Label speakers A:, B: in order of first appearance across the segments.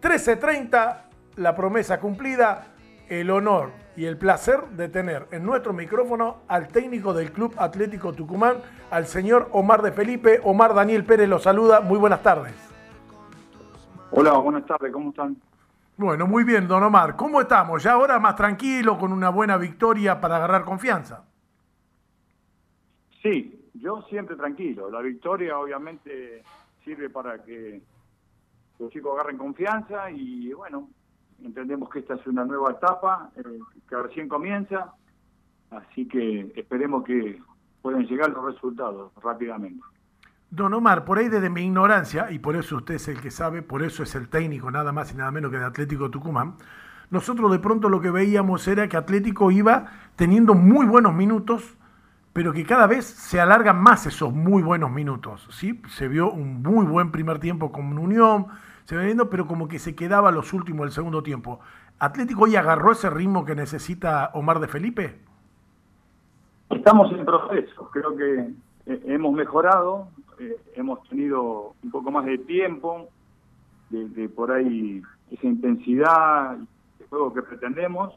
A: 13.30, la promesa cumplida, el honor y el placer de tener en nuestro micrófono al técnico del Club Atlético Tucumán, al señor Omar de Felipe. Omar Daniel Pérez lo saluda. Muy buenas tardes.
B: Hola, buenas tardes, ¿cómo están?
A: Bueno, muy bien, don Omar. ¿Cómo estamos? Ya ahora más tranquilo, con una buena victoria para agarrar confianza.
B: Sí, yo siempre tranquilo. La victoria obviamente sirve para que los chicos agarren confianza y bueno, entendemos que esta es una nueva etapa eh, que recién comienza, así que esperemos que puedan llegar los resultados rápidamente.
A: Don Omar, por ahí desde mi ignorancia, y por eso usted es el que sabe, por eso es el técnico nada más y nada menos que de Atlético Tucumán, nosotros de pronto lo que veíamos era que Atlético iba teniendo muy buenos minutos, pero que cada vez se alargan más esos muy buenos minutos. ¿sí? Se vio un muy buen primer tiempo con Unión, se viendo, pero como que se quedaba los últimos del segundo tiempo. ¿Atlético hoy agarró ese ritmo que necesita Omar de Felipe?
B: Estamos en proceso, creo que eh, hemos mejorado, eh, hemos tenido un poco más de tiempo, de, por ahí esa intensidad de juego que pretendemos,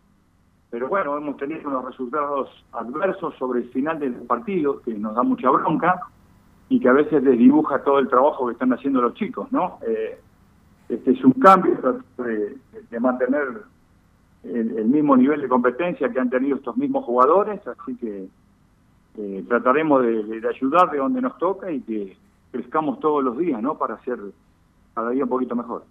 B: pero bueno, hemos tenido unos resultados adversos sobre el final del partido, que nos da mucha bronca y que a veces desdibuja todo el trabajo que están haciendo los chicos, ¿no? Eh, este es un cambio de, de mantener el, mismo nivel de competencia que han tenido estos mismos jugadores, así que eh, trataremos de, ayudar de donde nos toca y que crezcamos todos los días, ¿no? Para hacer cada día un poquito mejor.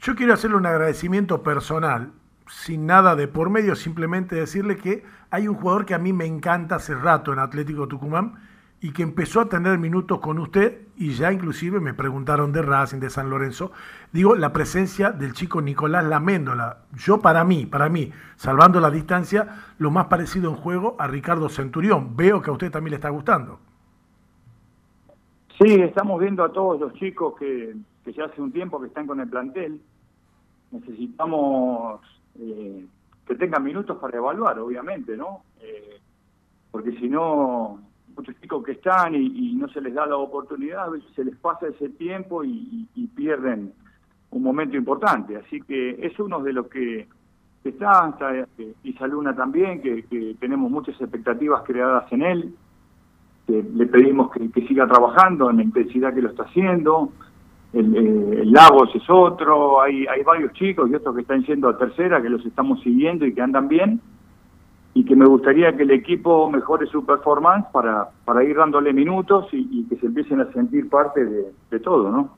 A: Yo quiero hacerle un agradecimiento personal, sin nada de por medio, simplemente decirle que hay un jugador que a mí me encanta hace rato en Atlético Tucumán, y que empezó a tener minutos con usted y ya inclusive me preguntaron de Racing, de San Lorenzo, digo, la presencia del chico Nicolás Laméndola. Yo para mí, para mí, salvando la distancia, lo más parecido en juego a Ricardo Centurión. Veo que a usted también le está gustando.
B: Sí, estamos viendo a todos los chicos que, ya hace un tiempo que están con el plantel. Necesitamos eh, que tengan minutos para evaluar, obviamente, ¿no? Eh, porque si no muchos chicos que están y, no se les da la oportunidad, a veces se les pasa ese tiempo y, pierden un momento importante. Así que es uno de los que está, está eh, Isa Luna también, que, tenemos muchas expectativas creadas en él, que le pedimos que, siga trabajando en la intensidad que lo está haciendo. El, eh, el, Lagos es otro, hay, hay varios chicos y otros que están yendo a tercera, que los estamos siguiendo y que andan bien y que me gustaría que el equipo mejore su performance para, para ir dándole minutos y, que se empiecen a sentir parte de, todo, ¿no?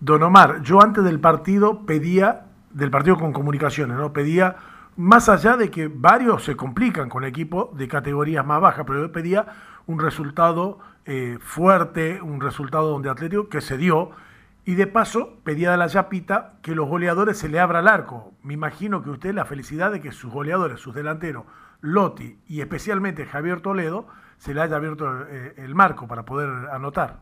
A: Don Omar, yo antes del partido pedía, del partido con comunicaciones, ¿no? Pedía, más allá de que varios se complican con el equipo de categorías más bajas, pero yo pedía un resultado eh, fuerte, un resultado donde Atlético que se dio, y de paso pedía a la Yapita que los goleadores se le abra el arco. Me imagino que usted la felicidad de que sus goleadores, sus delanteros, Lotti y especialmente Javier Toledo se le haya abierto eh, el marco para poder anotar.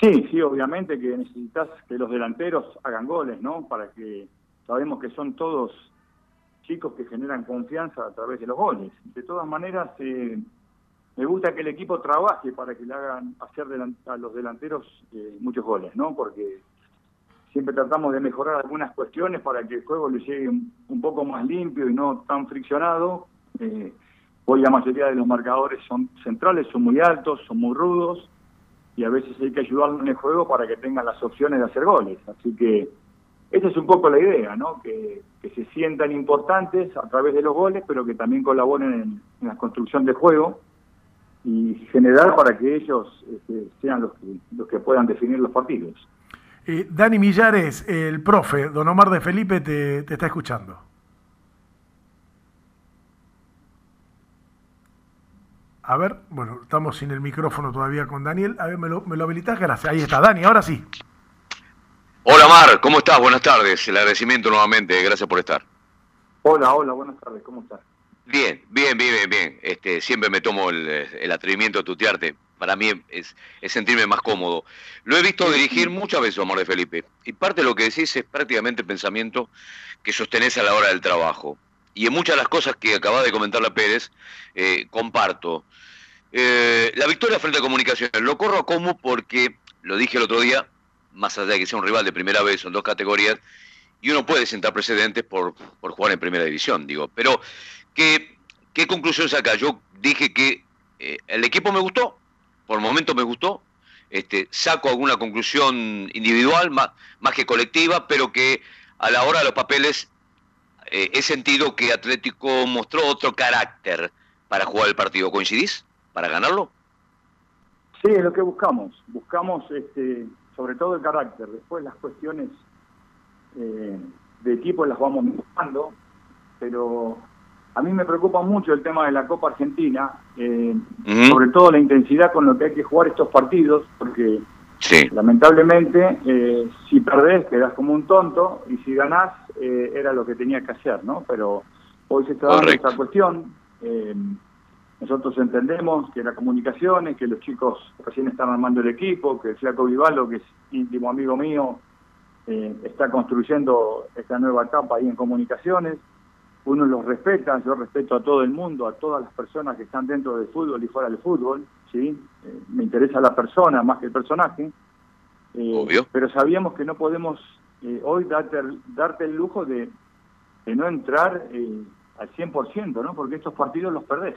B: Sí, sí, obviamente que necesitas que los delanteros hagan goles, ¿no? Para que sabemos que son todos chicos que generan confianza a través de los goles. De todas maneras, eh, me gusta que el equipo trabaje para que le hagan hacer a los delanteros eh, muchos goles, ¿no? Porque siempre tratamos de mejorar algunas cuestiones para que el juego le llegue un, poco más limpio y no tan friccionado. Eh, hoy la mayoría de los marcadores son centrales, son muy altos, son muy rudos y a veces hay que ayudarlos en el juego para que tengan las opciones de hacer goles. Así que esa es un poco la idea, ¿no? Que, se sientan importantes a través de los goles, pero que también colaboren en, la construcción del juego y generar para que ellos este, sean los los que puedan definir los partidos.
A: Eh, Dani Millares, el profe, don Omar de Felipe, te, está escuchando. A ver, bueno, estamos sin el micrófono todavía con Daniel. A ver, ¿me lo, me lo habilitas? Gracias. Ahí está, Dani, ahora sí.
C: Hola, Omar, ¿cómo estás? Buenas tardes. El agradecimiento nuevamente, gracias por estar.
B: Hola, hola, buenas tardes, ¿cómo estás?
C: Bien, bien, bien, bien, Este, siempre me tomo el, el atrevimiento a tutearte para mí es, sentirme más cómodo. Lo he visto dirigir muchas veces, Amor de Felipe, y parte de lo que decís es prácticamente pensamiento que sostenés a la hora del trabajo. Y en muchas de las cosas que acaba de comentar la Pérez, eh, comparto. Eh, la victoria frente a Comunicaciones, lo corro como porque, lo dije el otro día, más allá de que sea un rival de primera vez, son dos categorías, y uno puede sentar precedentes por, por jugar en primera división, digo. Pero, ¿qué, qué conclusión saca? Yo dije que eh, el equipo me gustó, por el momento me gustó, este, saco alguna conclusión individual más, más que colectiva, pero que a la hora de los papeles eh, he sentido que Atlético mostró otro carácter para jugar el partido. ¿Coincidís? ¿Para ganarlo?
B: Sí, es lo que buscamos. Buscamos este, sobre todo el carácter. Después las cuestiones eh, de equipo las vamos buscando, pero a mí me preocupa mucho el tema de la Copa Argentina, eh, sobre todo la intensidad con lo que hay que jugar estos partidos, porque lamentablemente eh, si perdés quedás como un tonto y si ganás era lo que tenía que hacer, ¿no? Pero hoy se está dando esta cuestión. nosotros entendemos que la comunicación es que los chicos recién están armando el equipo, que el Flaco Vivaldo, que es íntimo amigo mío, eh, está construyendo esta nueva etapa ahí en comunicaciones. Uno los respeta, yo respeto a todo el mundo, a todas las personas que están dentro del fútbol y fuera del fútbol, ¿sí? Eh, me interesa la persona más que el personaje. Eh, pero sabíamos que no podemos hoy darte, darte el lujo de, de no entrar al 100%, ¿no? Porque estos partidos los perdés.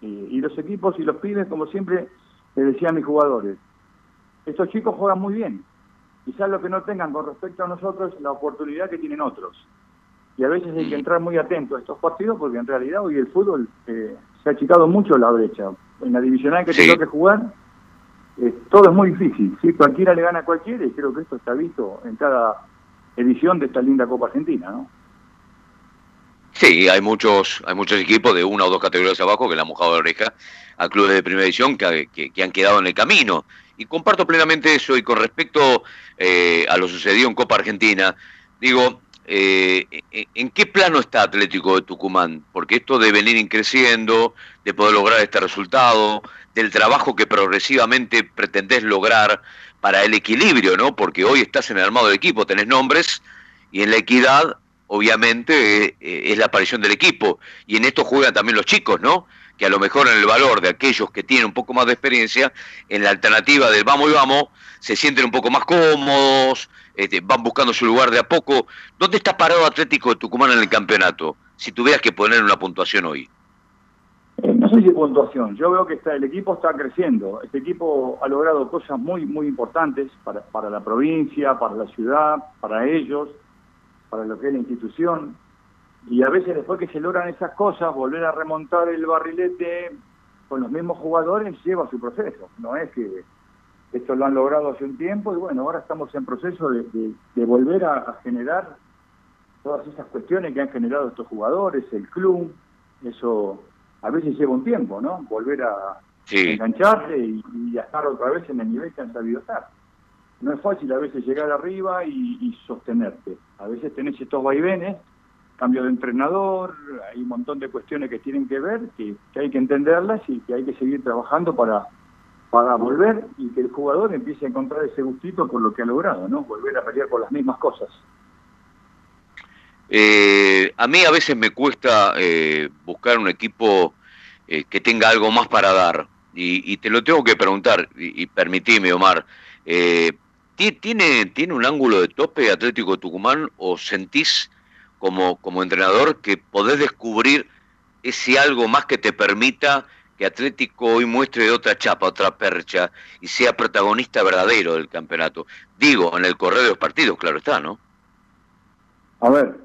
B: y los equipos y los pibes, como siempre le decía a mis jugadores, estos chicos juegan muy bien, quizás lo que no tengan con respecto a nosotros la oportunidad que tienen otros. Y a veces hay que entrar muy atento a estos partidos porque en realidad hoy el fútbol eh, se ha achicado mucho la brecha. En la divisional que tengo que jugar, eh, todo es muy difícil. ¿sí? Cualquiera le gana a cualquiera y creo que esto está visto en cada edición de esta linda Copa Argentina, ¿no?
C: Sí, hay muchos, hay muchos equipos de una o dos categorías abajo que le han mojado la oreja a clubes de primera edición que, que, han quedado en el camino. Y comparto plenamente eso. Y con respecto eh, a lo sucedido en Copa Argentina, digo, eh, ¿en qué plano está Atlético de Tucumán? Porque esto de venir creciendo, de poder lograr este resultado, del trabajo que progresivamente pretendés lograr para el equilibrio, ¿no? Porque hoy estás en el armado del equipo, tenés nombres, y en la equidad obviamente eh, es la aparición del equipo. Y en esto juegan también los chicos, ¿no? Que a lo mejor en el valor de aquellos que tienen un poco más de experiencia, en la alternativa del vamos y vamos, se sienten un poco más cómodos, este, van buscando su lugar de a poco. ¿Dónde está parado Atlético de Tucumán en el campeonato? Si tuvieras que poner una puntuación hoy.
B: Eh, no sé si puntuación, yo veo que está, el equipo está creciendo, este equipo ha logrado cosas muy, muy importantes para, para la provincia, para la ciudad, para ellos, para lo que es la institución. Y a veces después que se logran esas cosas, volver a remontar el barrilete con los mismos jugadores lleva su proceso. No es que esto lo han logrado hace un tiempo y bueno, ahora estamos en proceso de, volver a, generar todas esas cuestiones que han generado estos jugadores, el club, eso a veces lleva un tiempo, ¿no? Volver a engancharse y, y, a estar otra vez en el nivel que han sabido estar no es fácil a veces llegar arriba y, sostenerte. A veces tenés estos vaivenes, cambio de entrenador, hay un montón de cuestiones que tienen que ver, que, hay que entenderlas y que hay que seguir trabajando para, para volver y que el jugador empiece a encontrar ese gustito por lo que ha logrado, ¿no? Volver a pelear por las mismas cosas.
C: Eh, a mí a veces me cuesta eh, buscar un equipo eh, que tenga algo más para dar. Y, te lo tengo que preguntar, y, y permitime, Omar, ¿Tiene, ¿Tiene un ángulo de tope Atlético Tucumán o sentís como, como entrenador que podés descubrir ese algo más que te permita que Atlético hoy muestre otra chapa, otra percha y sea protagonista verdadero del campeonato? Digo, en el correo de los partidos, claro está, ¿no?
B: A ver,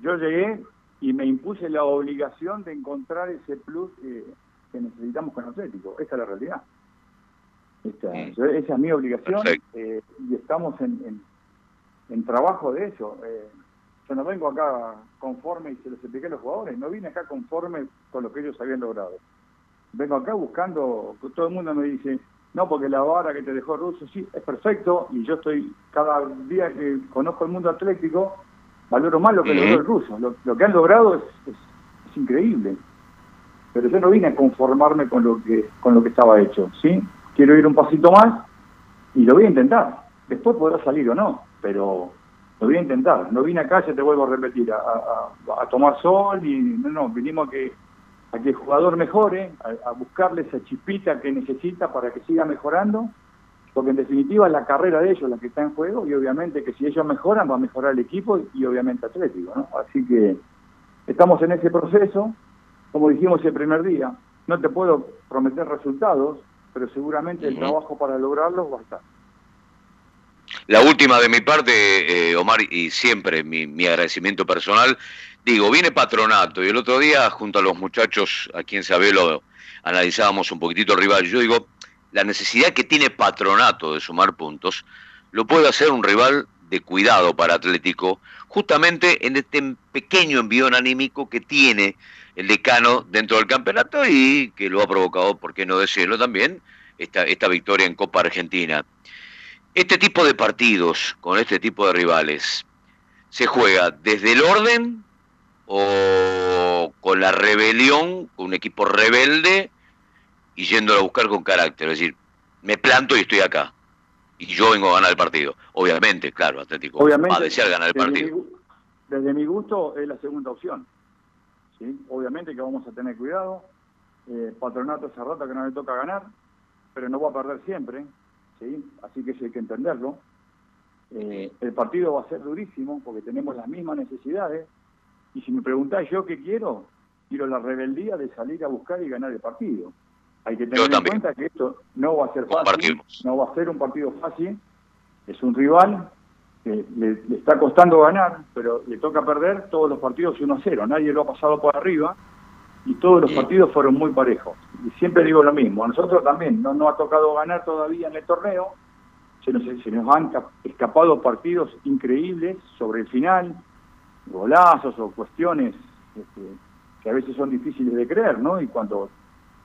B: yo llegué y me impuse la obligación de encontrar ese plus que, que necesitamos con Atlético. Esa es la realidad. Esa, es mi obligación eh, y estamos en, en, trabajo de eso. Eh, yo no vengo acá conforme, y se los expliqué a los jugadores, no vine acá conforme con lo que ellos habían logrado. Vengo acá buscando, todo el mundo me dice, no, porque la vara que te dejó Russo, sí, es perfecto, y yo estoy, cada día que conozco el mundo atlético, valoro más lo que logró el ruso. Lo, que han logrado es, es, increíble. Pero yo no vine a conformarme con lo que, con lo que estaba hecho, ¿sí? quiero ir un pasito más y lo voy a intentar. Después podrá salir o no, pero lo voy a intentar. No vine acá, ya te vuelvo a repetir, a, tomar sol y no, no, vinimos a que, a que el jugador mejore, a, buscarle esa chispita que necesita para que siga mejorando porque en definitiva es la carrera de ellos la que está en juego y obviamente que si ellos mejoran va a mejorar el equipo y obviamente Atlético, ¿no? Así que estamos en ese proceso, como dijimos el primer día, no te puedo prometer resultados, pero seguramente el trabajo para lograrlos va a estar.
C: La última de mi parte, eh, Omar, y siempre mi, mi, agradecimiento personal, digo, viene patronato y el otro día junto a los muchachos a quien lo analizábamos un poquitito rival, yo digo, la necesidad que tiene Patronato de sumar puntos, lo puede hacer un rival de cuidado para Atlético, justamente en este pequeño envión anímico que tiene el decano dentro del campeonato y que lo ha provocado, por qué no decirlo también, esta, esta victoria en Copa Argentina. Este tipo de partidos con este tipo de rivales, ¿se juega desde el orden o con la rebelión, con un equipo rebelde y yéndolo a buscar con carácter. Es decir, me planto y estoy acá. Y yo vengo a ganar el partido. Obviamente, claro, Atlético
B: Obviamente,
C: va a desear ganar el partido.
B: desde mi gusto es la segunda opción. ¿sí? Obviamente que vamos a tener cuidado. Eh, patronato hace rato que no le toca ganar, pero no va a perder siempre. ¿Sí? Así que eso hay que entenderlo. Eh, el partido va a ser durísimo porque tenemos las mismas necesidades. Y si me preguntáis yo qué quiero, quiero la rebeldía de salir a buscar y ganar el partido. Hay que tener en cuenta que esto no va a ser fácil, no va a ser un partido fácil, es un rival que le, está costando ganar, pero le toca perder todos los partidos 1 a 0, nadie lo ha pasado por arriba y todos los partidos fueron muy parejos. Y siempre digo lo mismo, a nosotros también no nos ha tocado ganar todavía en el torneo, se nos, se nos han escapado partidos increíbles sobre el final, golazos o cuestiones este, que a veces son difíciles de creer, ¿no? Y cuando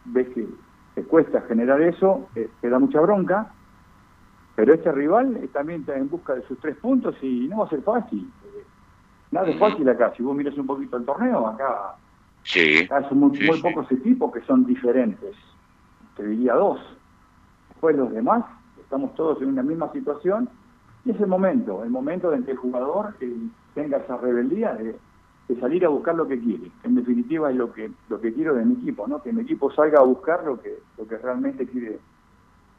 B: ves que te cuesta generar eso, eh, te da mucha bronca, pero este rival eh, también está en busca de sus tres puntos y no va a ser fácil. Nada es fácil acá, si vos miras un poquito el torneo, acá,
C: sí,
B: son muy, pocos equipos que son diferentes, te diría dos. Después los demás, estamos todos en una misma situación y es el momento, el momento en que el jugador eh, tenga esa rebeldía de salir a buscar lo que quiere. En definitiva es lo que lo que quiero de mi equipo, ¿no? Que mi equipo salga a buscar lo que lo que realmente quiere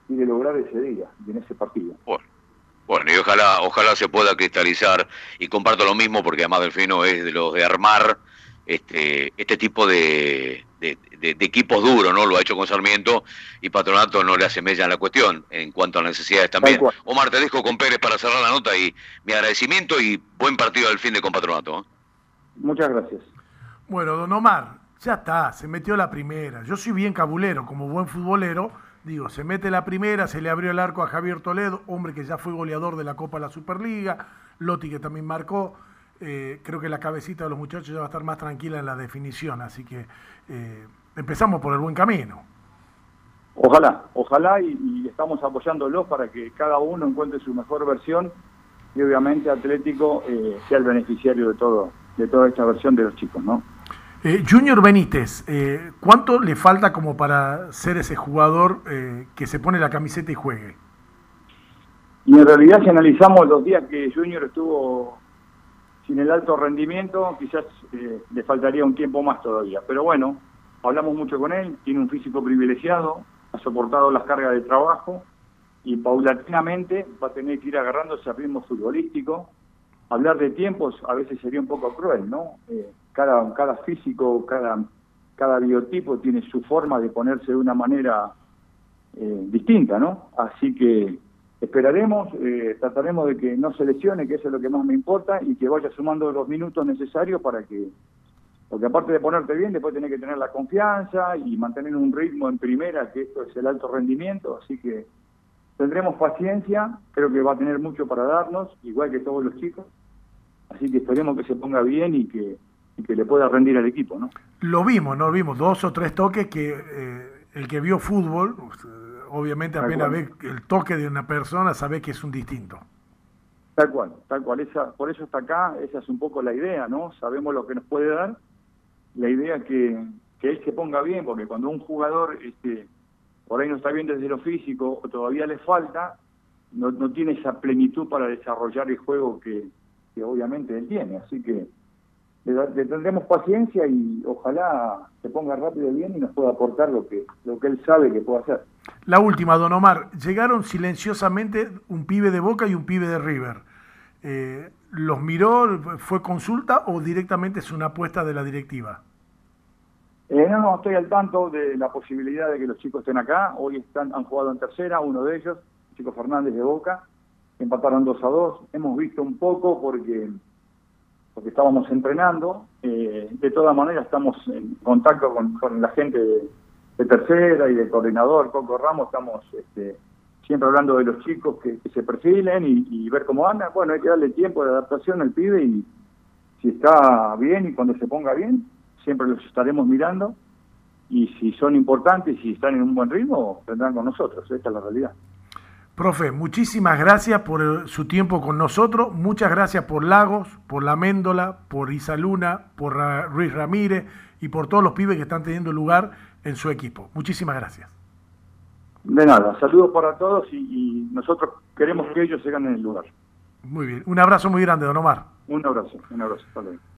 B: quiere lograr ese día y en ese partido.
C: Bueno. Bueno, y ojalá, ojalá se pueda cristalizar, y comparto lo mismo porque además Delfino es de los de armar este, este tipo de, de, equipos duros, ¿no? Lo ha hecho con Sarmiento y Patronato no le hace mella en la cuestión en cuanto a necesidades también. Omar, te dejo con Pérez para cerrar la nota y mi agradecimiento y buen partido del fin de con Patronato. ¿eh?
B: Muchas gracias.
A: Bueno, don Omar, ya está, se metió la primera. Yo soy bien cabulero, como buen futbolero. Digo, se mete la primera, se le abrió el arco a Javier Toledo, hombre que ya fue goleador de la Copa de la Superliga, Lotti que también marcó. Eh, creo que la cabecita de los muchachos ya va a estar más tranquila en la definición, así que eh, empezamos por el buen camino.
B: Ojalá, ojalá y, y estamos apoyándolos para que cada uno encuentre su mejor versión y obviamente Atlético eh, sea el beneficiario de todo de toda esta versión de los chicos, ¿no?
A: Junior Benítez, ¿cuánto le falta como para ser ese jugador que se pone la camiseta y juegue?
B: Y en realidad si analizamos los días que Junior estuvo sin el alto rendimiento, quizás le faltaría un tiempo más todavía. Pero bueno, hablamos mucho con él, tiene un físico privilegiado, ha soportado las cargas de trabajo y paulatinamente va a tener que ir agarrándose a ritmo futbolístico, hablar de tiempos a veces sería un poco cruel, ¿no? Eh, cada, cada físico, cada, cada biotipo tiene su forma de ponerse de una manera eh, distinta, ¿no? Así que esperaremos, eh, trataremos de que no se lesione, que eso es lo que más me importa, y que vaya sumando los minutos necesarios para que, porque aparte de ponerte bien, después tenés que tener la confianza y mantener un ritmo en primera, que esto es el alto rendimiento, así que tendremos paciencia, creo que va a tener mucho para darnos, igual que todos los chicos, Así que esperemos que se ponga bien y que, que le pueda rendir al equipo, ¿no?
A: Lo vimos, ¿no? Vimos dos o tres toques que eh, el que vio fútbol, obviamente apenas ve el toque de una persona, sabe que es un distinto.
B: Tal cual, tal cual. Esa, por eso está acá, esa es un poco la idea, ¿no? Sabemos lo que nos puede dar. La idea que, que él se ponga bien, porque cuando un jugador este, por ahí no está bien desde lo físico o todavía le falta, no, no tiene esa plenitud para desarrollar el juego que, que obviamente él tiene. Así que le, tendremos paciencia y ojalá se ponga rápido y bien y nos pueda aportar lo que, lo que él sabe que puede hacer.
A: La última, Don Omar, llegaron silenciosamente un pibe de Boca y un pibe de River. Eh, ¿Los miró, fue consulta o directamente es una apuesta de la directiva?
B: Eh, no, no, estoy al tanto de la posibilidad de que los chicos estén acá. Hoy están, han jugado en tercera, uno de ellos, Chico Fernández de Boca, empataron 2 a 2. Hemos visto un poco porque, porque estábamos entrenando. Eh, de todas maneras, estamos en contacto con, la gente de, tercera y del coordinador, Coco Ramos. Estamos este, siempre hablando de los chicos que, se perfilen y, ver cómo andan. Bueno, hay que darle tiempo de adaptación al pibe y si está bien y cuando se ponga bien, siempre los estaremos mirando y si son importantes y si están en un buen ritmo, vendrán con nosotros. Esta es la realidad.
A: Profe, muchísimas gracias por eh, su tiempo con nosotros. Muchas gracias por Lagos, por La Méndola, por Isaluna, por Ruiz Ramírez y por todos los pibes que están teniendo lugar en su equipo. Muchísimas gracias.
B: De nada, saludos para todos y, nosotros queremos que ellos se ganen el lugar.
A: Muy bien, un abrazo muy grande, don Omar.
B: Un abrazo, un abrazo.